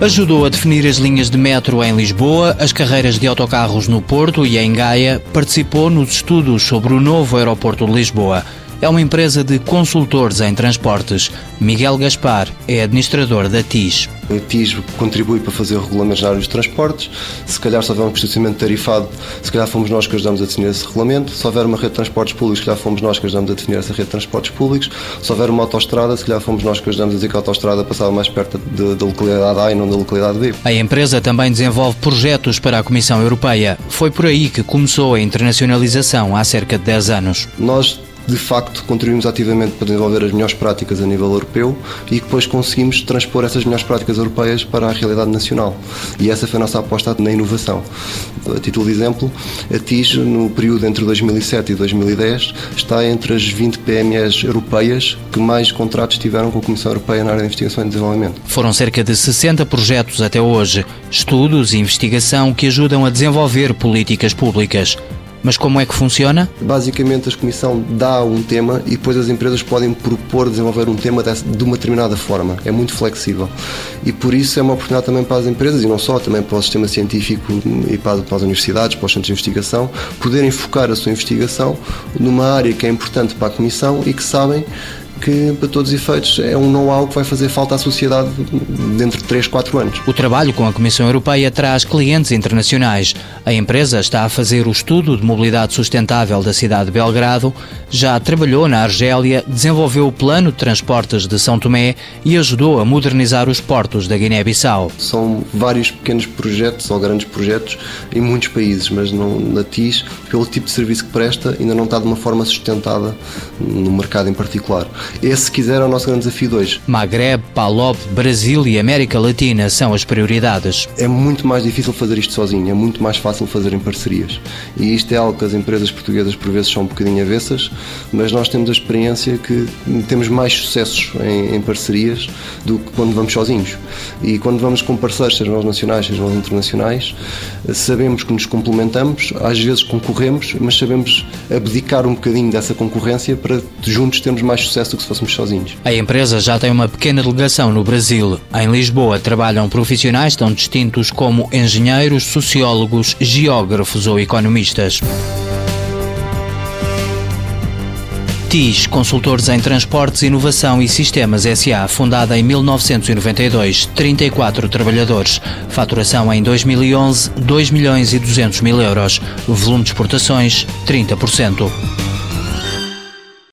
Ajudou a definir as linhas de metro em Lisboa, as carreiras de autocarros no Porto e em Gaia. Participou nos estudos sobre o novo aeroporto de Lisboa é uma empresa de consultores em transportes. Miguel Gaspar é administrador da TIS. A TIS contribui para fazer regulamentos na área dos transportes. Se calhar, se houver um processamento tarifado, se calhar fomos nós que ajudamos a definir esse regulamento. Se houver uma rede de transportes públicos, se calhar fomos nós que ajudamos a definir essa rede de transportes públicos. Se houver uma autostrada, se calhar fomos nós que ajudamos a dizer que a autostrada passava mais perto da localidade A e não da localidade B. A empresa também desenvolve projetos para a Comissão Europeia. Foi por aí que começou a internacionalização há cerca de 10 anos. Nós de facto contribuímos ativamente para desenvolver as melhores práticas a nível europeu e depois conseguimos transpor essas melhores práticas europeias para a realidade nacional. E essa foi a nossa aposta na inovação. A título de exemplo, a TIS, no período entre 2007 e 2010, está entre as 20 PMEs europeias que mais contratos tiveram com a Comissão Europeia na área de investigação e desenvolvimento. Foram cerca de 60 projetos até hoje, estudos e investigação que ajudam a desenvolver políticas públicas. Mas como é que funciona? Basicamente, a Comissão dá um tema e depois as empresas podem propor desenvolver um tema de uma determinada forma. É muito flexível. E por isso é uma oportunidade também para as empresas, e não só, também para o sistema científico e para, as universidades, para os centros de investigação, poderem focar a sua investigação numa área que é importante para a Comissão e que sabem que, para todos os efeitos, é um know-how que vai fazer falta à sociedade dentro de 3, 4 anos. O trabalho com a Comissão Europeia traz clientes internacionais. A empresa está a fazer o estudo de mobilidade sustentável da cidade de Belgrado, já trabalhou na Argélia, desenvolveu o plano de transportes de São Tomé e ajudou a modernizar os portos da Guiné-Bissau. São vários pequenos projetos ou grandes projetos em muitos países, mas não, na TIS, pelo tipo de serviço que presta, ainda não está de uma forma sustentada no mercado em particular. Esse, se quiser, é o nosso grande desafio de hoje. Maghreb, Palop, Brasil e América Latina são as prioridades. É muito mais difícil fazer isto sozinho, é muito mais fácil fazer em parcerias. E isto é algo que as empresas portuguesas por vezes são um bocadinho avessas, mas nós temos a experiência que temos mais sucessos em, em parcerias do que quando vamos sozinhos. E quando vamos com parceiros, sejam os nacionais, sejam os internacionais, sabemos que nos complementamos, às vezes concorremos, mas sabemos abdicar um bocadinho dessa concorrência para juntos termos mais sucesso que se fôssemos sozinhos. A empresa já tem uma pequena delegação no Brasil. Em Lisboa trabalham profissionais tão distintos como engenheiros, sociólogos, geógrafos ou economistas. TIS, Consultores em Transportes, Inovação e Sistemas SA, fundada em 1992, 34 trabalhadores. Faturação em 2011, 2 milhões e 200 mil euros. Volume de exportações, 30%.